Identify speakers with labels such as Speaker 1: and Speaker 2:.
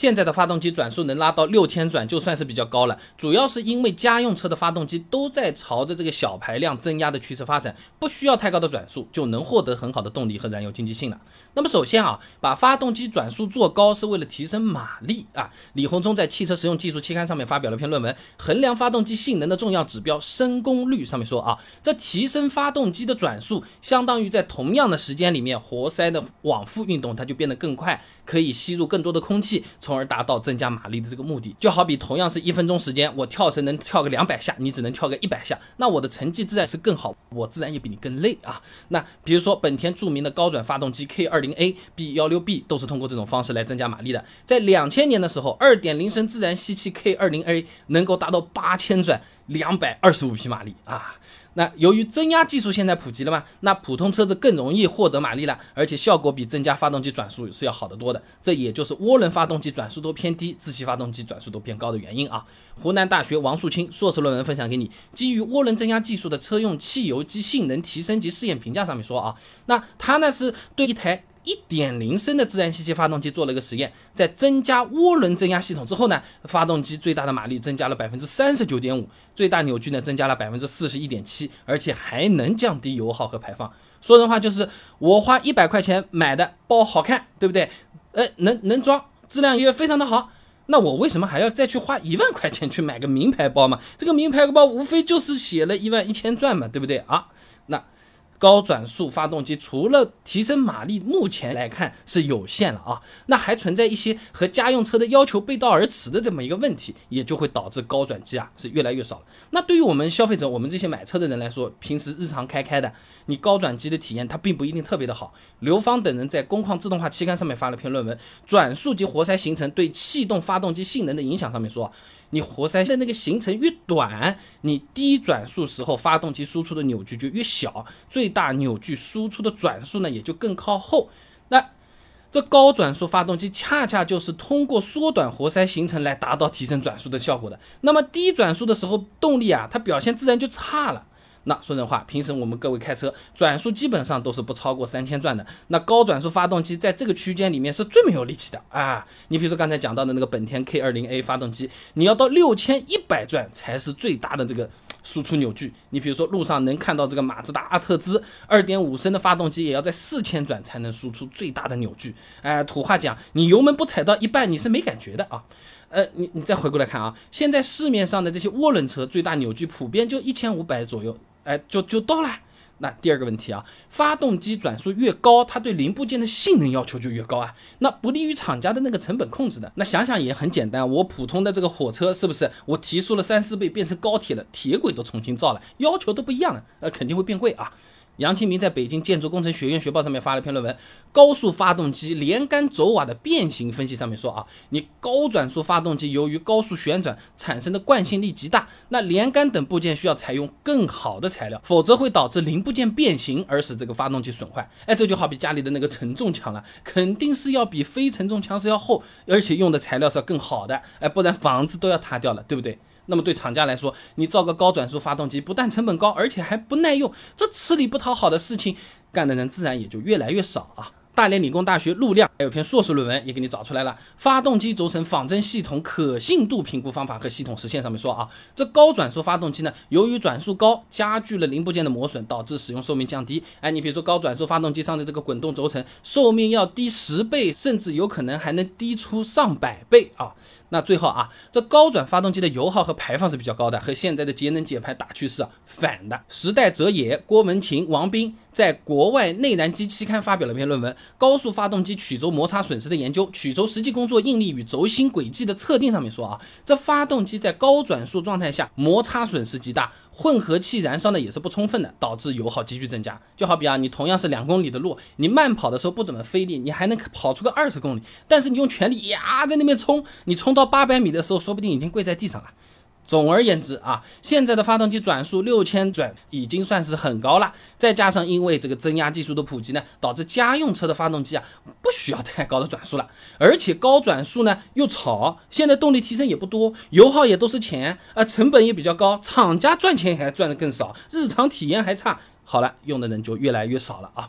Speaker 1: 现在的发动机转速能拉到六千转，就算是比较高了。主要是因为家用车的发动机都在朝着这个小排量增压的趋势发展，不需要太高的转速就能获得很好的动力和燃油经济性了。那么首先啊，把发动机转速做高是为了提升马力啊。李鸿忠在《汽车实用技术》期刊上面发表了篇论文，衡量发动机性能的重要指标升功率，上面说啊，这提升发动机的转速，相当于在同样的时间里面，活塞的往复运动它就变得更快，可以吸入更多的空气，从从而达到增加马力的这个目的。就好比同样是一分钟时间，我跳绳能跳个两百下，你只能跳个一百下，那我的成绩自然是更好，我自然也比你更累啊。那比如说本田著名的高转发动机 K 二零 A、B 幺六 B 都是通过这种方式来增加马力的。在两千年的时候，二点零升自然吸气 K 二零 A 能够达到八千转，两百二十五匹马力啊。那由于增压技术现在普及了嘛，那普通车子更容易获得马力了，而且效果比增加发动机转速是要好得多的。这也就是涡轮发动机转速都偏低，自吸发动机转速都偏高的原因啊。湖南大学王树清硕士论文分享给你，基于涡轮增压技术的车用汽油机性能提升及试验评价上面说啊，那他呢是对一台。一点零升的自然吸气发动机做了一个实验，在增加涡轮增压系统之后呢，发动机最大的马力增加了百分之三十九点五，最大扭矩呢增加了百分之四十一点七，而且还能降低油耗和排放。说人话就是我花一百块钱买的包好看，对不对？呃，能能装，质量也非常的好，那我为什么还要再去花一万块钱去买个名牌包嘛？这个名牌包无非就是写了一万一千转嘛，对不对啊？那。高转速发动机除了提升马力，目前来看是有限了啊，那还存在一些和家用车的要求背道而驰的这么一个问题，也就会导致高转机啊是越来越少了。那对于我们消费者，我们这些买车的人来说，平时日常开开的，你高转机的体验它并不一定特别的好。刘芳等人在《工况自动化》期刊上面发了篇论文，《转速及活塞形成对气动发动机性能的影响》，上面说。你活塞的那个行程越短，你低转速时候发动机输出的扭矩就越小，最大扭矩输出的转速呢也就更靠后。那这高转速发动机恰恰就是通过缩短活塞行程来达到提升转速的效果的。那么低转速的时候动力啊，它表现自然就差了。那说人话，平时我们各位开车转速基本上都是不超过三千转的。那高转速发动机在这个区间里面是最没有力气的啊！你比如说刚才讲到的那个本田 K 二零 A 发动机，你要到六千一百转才是最大的这个输出扭矩。你比如说路上能看到这个马自达阿特兹二点五升的发动机，也要在四千转才能输出最大的扭矩。哎，土话讲，你油门不踩到一半，你是没感觉的啊。呃，你你再回过来看啊，现在市面上的这些涡轮车最大扭矩普遍就一千五百左右。哎，就就到了。那第二个问题啊，发动机转速越高，它对零部件的性能要求就越高啊，那不利于厂家的那个成本控制的。那想想也很简单，我普通的这个火车是不是我提速了三四倍变成高铁了，铁轨都重新造了，要求都不一样了，那，肯定会变贵啊。杨清明在北京建筑工程学院学报上面发了篇论文，《高速发动机连杆轴瓦的变形分析》上面说啊，你高转速发动机由于高速旋转产生的惯性力极大，那连杆等部件需要采用更好的材料，否则会导致零部件变形而使这个发动机损坏。哎，这就好比家里的那个承重墙了，肯定是要比非承重墙是要厚，而且用的材料是要更好的，哎，不然房子都要塌掉了，对不对？那么对厂家来说，你造个高转速发动机，不但成本高，而且还不耐用，这吃力不讨好的事情干的人自然也就越来越少啊。大连理工大学陆亮还有篇硕士论文也给你找出来了，《发动机轴承仿真系统可信度评估方法和系统实现》上面说啊，这高转速发动机呢，由于转速高，加剧了零部件的磨损，导致使用寿命降低。哎，你比如说高转速发动机上的这个滚动轴承，寿命要低十倍，甚至有可能还能低出上百倍啊。那最后啊，这高转发动机的油耗和排放是比较高的，和现在的节能减排大趋势啊反的。时代哲也、郭文琴、王斌在国外内燃机期刊发表了篇论文，《高速发动机曲轴摩擦损失的研究：曲轴实际工作应力与轴心轨迹的测定》上面说啊，这发动机在高转速状态下摩擦损失极大。混合气燃烧呢也是不充分的，导致油耗急剧增加。就好比啊，你同样是两公里的路，你慢跑的时候不怎么费力，你还能跑出个二十公里。但是你用全力呀在那边冲，你冲到八百米的时候，说不定已经跪在地上了。总而言之啊，现在的发动机转速六千转已经算是很高了，再加上因为这个增压技术的普及呢，导致家用车的发动机啊不需要太高的转速了，而且高转速呢又吵，现在动力提升也不多，油耗也都是钱啊，成本也比较高，厂家赚钱还赚的更少，日常体验还差，好了，用的人就越来越少了啊。